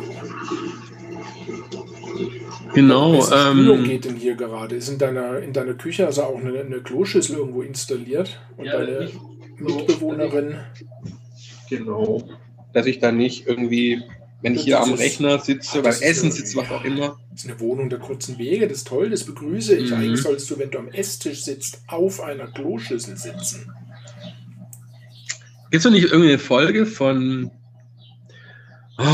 Genau. Spülung Ähm, geht denn hier gerade? Ist in deiner, in deiner Küche also auch eine, eine Kloschüssel irgendwo installiert? Und Ja, deine ich- Mitbewohnerin genau. Dass ich da nicht irgendwie, wenn ich Das hier am Rechner sitze, beim Essen sitze, was auch immer. Das ist eine Wohnung der kurzen Wege, das ist toll, das begrüße ich. Mhm. Eigentlich sollst du, wenn du am Esstisch sitzt, auf einer Kloschüssel sitzen. Gibt es noch nicht irgendeine Folge von. Oh.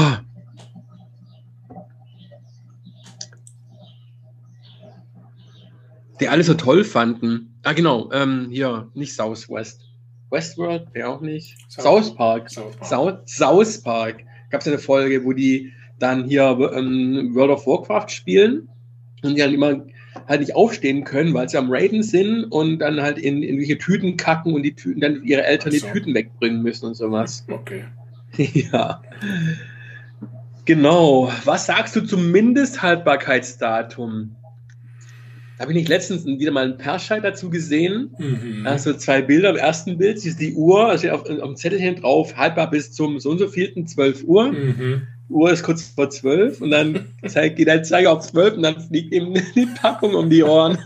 Die alle so toll fanden. Ah, genau. Ähm, hier, nicht Southwest. Westworld, wäre auch nicht. South- South Park. South Park. South, South Park. Gab es eine Folge, wo die dann hier ähm, World of Warcraft spielen und die dann immer halt nicht aufstehen können, weil sie am Raiden sind und dann halt in, in welche Tüten kacken und die Tüten dann ihre Eltern so. die Tüten wegbringen müssen und sowas. Okay. ja. Genau. Was sagst du zum Mindesthaltbarkeitsdatum? Habe ich nicht letztens wieder mal einen Perscheid dazu gesehen? Mhm. Also zwei Bilder. Im ersten Bild ist die Uhr, da steht auf, auf dem Zettelchen drauf, haltbar bis zum so und so vielten 12 Uhr. Mhm. Die Uhr ist kurz vor 12 und dann zeigt, geht der Zeiger auf 12 und dann fliegt ihm die Packung um die Ohren.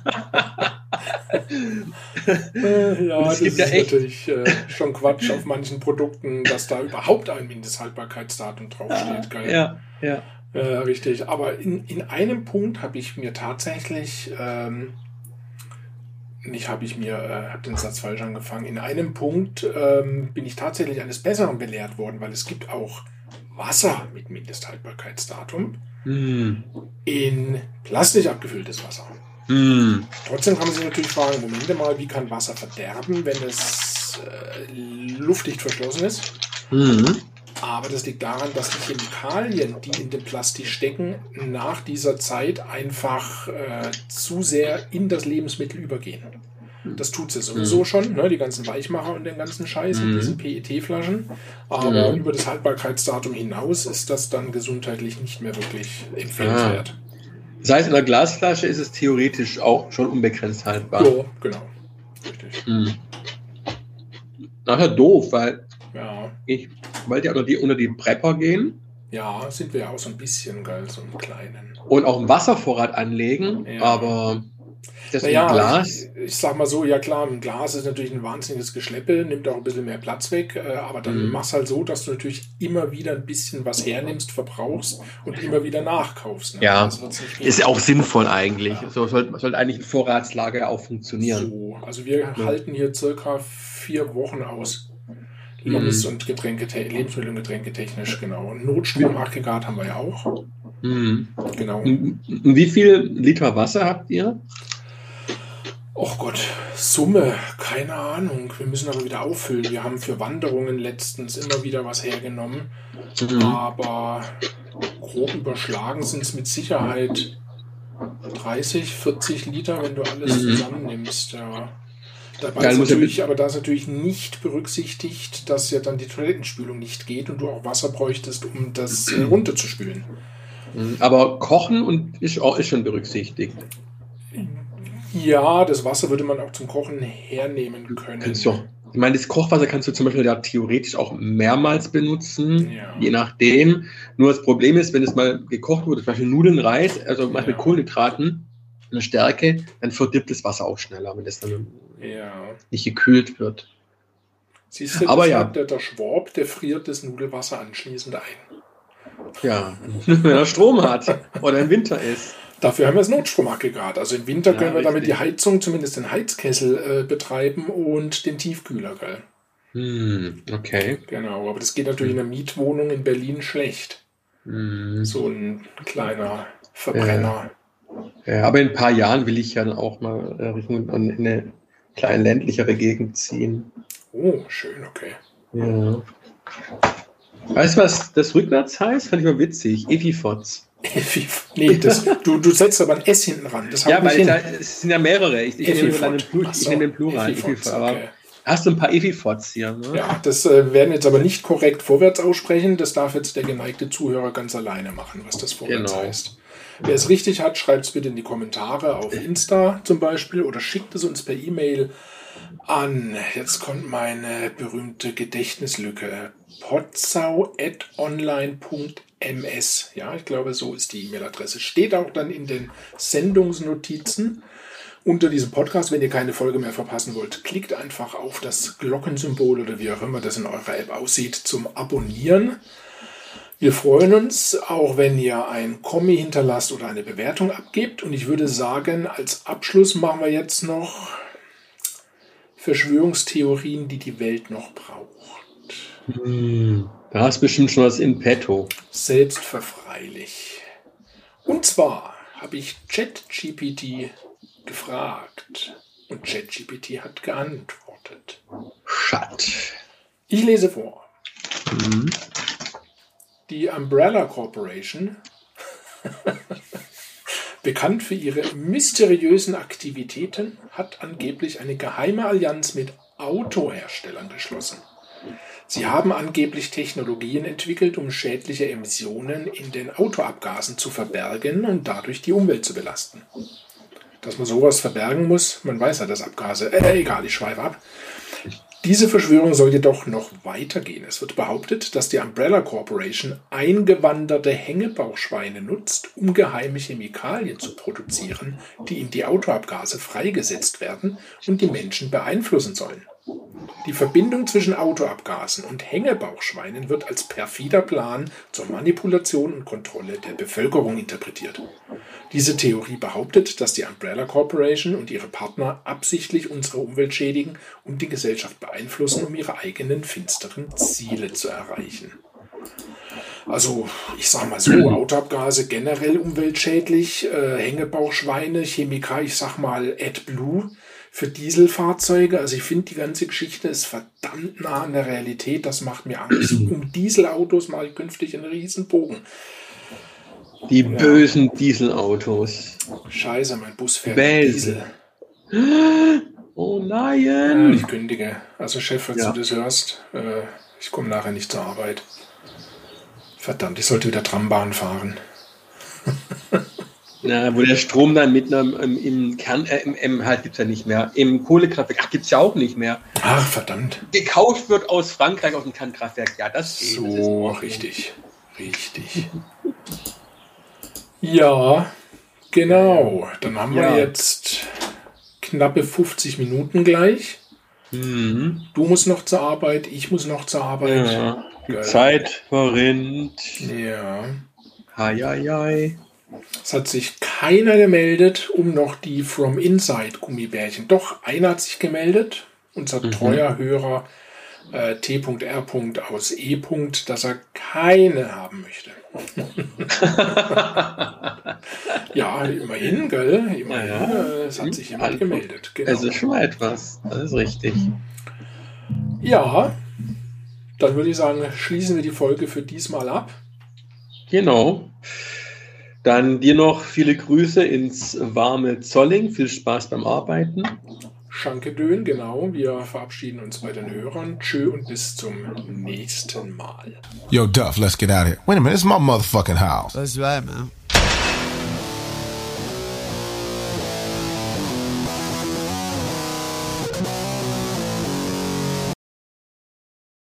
Äh, ja, das gibt ist ja echt- natürlich äh, schon Quatsch auf manchen Produkten, dass da überhaupt ein Mindesthaltbarkeitsdatum draufsteht. gell? ja, ja. Äh, richtig, aber in, in einem Punkt habe ich mir tatsächlich, ähm, nicht habe ich mir, äh, habe den Satz falsch angefangen, in einem Punkt ähm, bin ich tatsächlich eines Besseren belehrt worden, weil es gibt auch Wasser mit Mindesthaltbarkeitsdatum Hm. in plastisch abgefülltes Wasser. Hm. Trotzdem kann man sich natürlich fragen, Momente mal, wie kann Wasser verderben, wenn es äh, luftdicht verschlossen ist? Hm. Aber das liegt daran, dass die Chemikalien, die in dem Plastik stecken, nach dieser Zeit einfach äh, zu sehr in das Lebensmittel übergehen. Das tut sie sowieso mhm. schon, ne? die ganzen Weichmacher und den ganzen Scheiß in mhm. diesen PET-Flaschen. Aber mhm. über das Haltbarkeitsdatum hinaus ist das dann gesundheitlich nicht mehr wirklich empfehlenswert. Ah. Das heißt, in der Glasflasche ist es theoretisch auch schon unbegrenzt haltbar. Ja, genau. Richtig. Mhm. Nachher doof, weil ja. ich wollte ja unter die, unter die Prepper gehen. Ja, sind wir ja auch so ein bisschen, geil, so einen kleinen. Und auch einen Wasservorrat anlegen, ja. aber das naja, Glas? Ich, ich, sag mal so, ja klar, ein Glas ist natürlich ein wahnsinniges Geschleppe, nimmt auch ein bisschen mehr Platz weg, äh, aber dann mhm. machst halt so, dass du natürlich immer wieder ein bisschen was hernimmst, verbrauchst und immer wieder nachkaufst. Ne? Ja, ist ja auch sinnvoll eigentlich. Ja. So sollte, sollte eigentlich ein Vorratslager auch funktionieren. So, also wir ja. halten hier circa vier Wochen aus. Lebens- mhm. und Getränke, Lebensmittel und Getränke technisch, genau. Und Notstromaggregat haben wir ja auch. Mhm. Genau. Wie viel Liter Wasser habt ihr? Oh Gott, Summe, keine Ahnung. Wir müssen aber wieder auffüllen. Wir haben für Wanderungen letztens immer wieder was hergenommen. Mhm. Aber grob überschlagen sind es mit Sicherheit 30, 40 Liter, wenn du alles mhm. zusammennimmst. Ja. Dabei ist natürlich, aber da ist natürlich nicht berücksichtigt, dass ja dann die Toilettenspülung nicht geht und du auch Wasser bräuchtest, um das äh, runterzuspülen. Mhm. Aber Kochen und ist auch ist schon berücksichtigt. Ja, das Wasser würde man auch zum Kochen hernehmen können. Kannst du ich meine, das Kochwasser kannst du zum Beispiel ja theoretisch auch mehrmals benutzen, ja. je nachdem. Nur das Problem ist, wenn es mal gekocht wurde, zum Beispiel Nudeln, Reis, also ja. mit Kohlenhydraten, eine Stärke, dann verdirbt das Wasser auch schneller, wenn das dann ja. nicht gekühlt wird. Siehst du, Aber ja. der, der Schwab, der friert das Nudelwasser anschließend ein. Ja, wenn er Strom hat oder im Winter ist. Dafür haben wir das Notstromaggregat. Also im Winter ja, können wir richtig. damit die Heizung, zumindest den Heizkessel, äh, betreiben und den Tiefkühler, gell? Hm, okay. Genau, aber das geht natürlich in einer Mietwohnung in Berlin schlecht. Hm. So ein kleiner Verbrenner. Ja. aber in ein paar Jahren will ich ja auch mal äh, Richtung in eine kleine ländlichere Gegend ziehen. Oh, schön, okay. Ja. Weißt du, was das rückwärts heißt? Fand ich mal witzig. Efifots. nee, das, du, du setzt aber ein S hinten ran. Das ja, weil da, es sind ja mehrere. Ich, ich, nehme, den Plural, so, ich nehme den Plural. Efifot, aber okay. Hast du ein paar Efifots hier? Ne? Ja, das äh, werden jetzt aber nicht korrekt vorwärts aussprechen. Das darf jetzt der geneigte Zuhörer ganz alleine machen, was das vorwärts genau. heißt. Wer es richtig hat, schreibt es bitte in die Kommentare auf Insta zum Beispiel oder schickt es uns per E-Mail an. Jetzt kommt meine berühmte Gedächtnislücke. potsau.online.ms. Ja, ich glaube, so ist die E-Mail-Adresse. Steht auch dann in den Sendungsnotizen unter diesem Podcast. Wenn ihr keine Folge mehr verpassen wollt, klickt einfach auf das Glockensymbol oder wie auch immer das in eurer App aussieht zum Abonnieren. Wir freuen uns, auch wenn ihr ein Kommi hinterlasst oder eine Bewertung abgebt. Und ich würde sagen, als Abschluss machen wir jetzt noch Verschwörungstheorien, die die Welt noch braucht. Hm, da hast bestimmt schon was in petto. Selbstverfreilich. Und zwar habe ich ChatGPT gefragt und ChatGPT hat geantwortet. Schat. Ich lese vor. Mhm. Die Umbrella Corporation, bekannt für ihre mysteriösen Aktivitäten, hat angeblich eine geheime Allianz mit Autoherstellern geschlossen. Sie haben angeblich Technologien entwickelt, um schädliche Emissionen in den Autoabgasen zu verbergen und dadurch die Umwelt zu belasten. Dass man sowas verbergen muss, man weiß ja, dass Abgase, äh, egal, ich schweife ab. Diese Verschwörung soll jedoch noch weitergehen. Es wird behauptet, dass die Umbrella Corporation eingewanderte Hängebauchschweine nutzt, um geheime Chemikalien zu produzieren, die in die Autoabgase freigesetzt werden und die Menschen beeinflussen sollen. Die Verbindung zwischen Autoabgasen und Hängebauchschweinen wird als perfider Plan zur Manipulation und Kontrolle der Bevölkerung interpretiert. Diese Theorie behauptet, dass die Umbrella Corporation und ihre Partner absichtlich unsere Umwelt schädigen und die Gesellschaft beeinflussen, um ihre eigenen finsteren Ziele zu erreichen. Also, ich sag mal so, Autoabgase generell umweltschädlich, äh, Hängebauchschweine, Chemiker, ich sag mal AdBlue für Dieselfahrzeuge. Also ich finde, die ganze Geschichte ist verdammt nah an der Realität. Das macht mir Angst. um Dieselautos mache ich künftig einen Riesenbogen. Die ja. bösen Dieselautos. Scheiße, mein Bus fährt Diesel. Oh nein! Ja, ich kündige. Also Chef, falls ja. du das hörst, äh, ich komme nachher nicht zur Arbeit. Verdammt, ich sollte wieder Trambahn fahren. Na, wo der Strom dann mitten im, im Kern, äh, im, im halt gibt es ja nicht mehr. Im Kohlekraftwerk, ach, gibt es ja auch nicht mehr. Ach, verdammt. Gekauft wird aus Frankreich aus dem Kernkraftwerk. Ja, das geht. So, das richtig. Richtig. ja, genau. Dann haben ja. wir jetzt knappe 50 Minuten gleich. Mhm. Du musst noch zur Arbeit, ich muss noch zur Arbeit. Ja, die Zeit verrinnt. Ja. Hei, hei, hei. Es hat sich keiner gemeldet, um noch die From Inside Gummibärchen. Doch, einer hat sich gemeldet, unser mhm. treuer Hörer äh, T.R. aus E. dass er keine haben möchte. ja, immerhin, gell? Immerhin, ja, ja. Äh, es hat sich jemand gemeldet. Genau. Es ist schon mal etwas, das ist richtig. Ja, dann würde ich sagen, schließen wir die Folge für diesmal ab. Genau. Dann dir noch viele Grüße ins warme Zolling. Viel Spaß beim Arbeiten. Schankedön, genau. Wir verabschieden uns bei den Hörern. Tschö und bis zum nächsten Mal. Yo, Duff, let's get out of here. Wait a minute, it's my motherfucking house. That's right, man.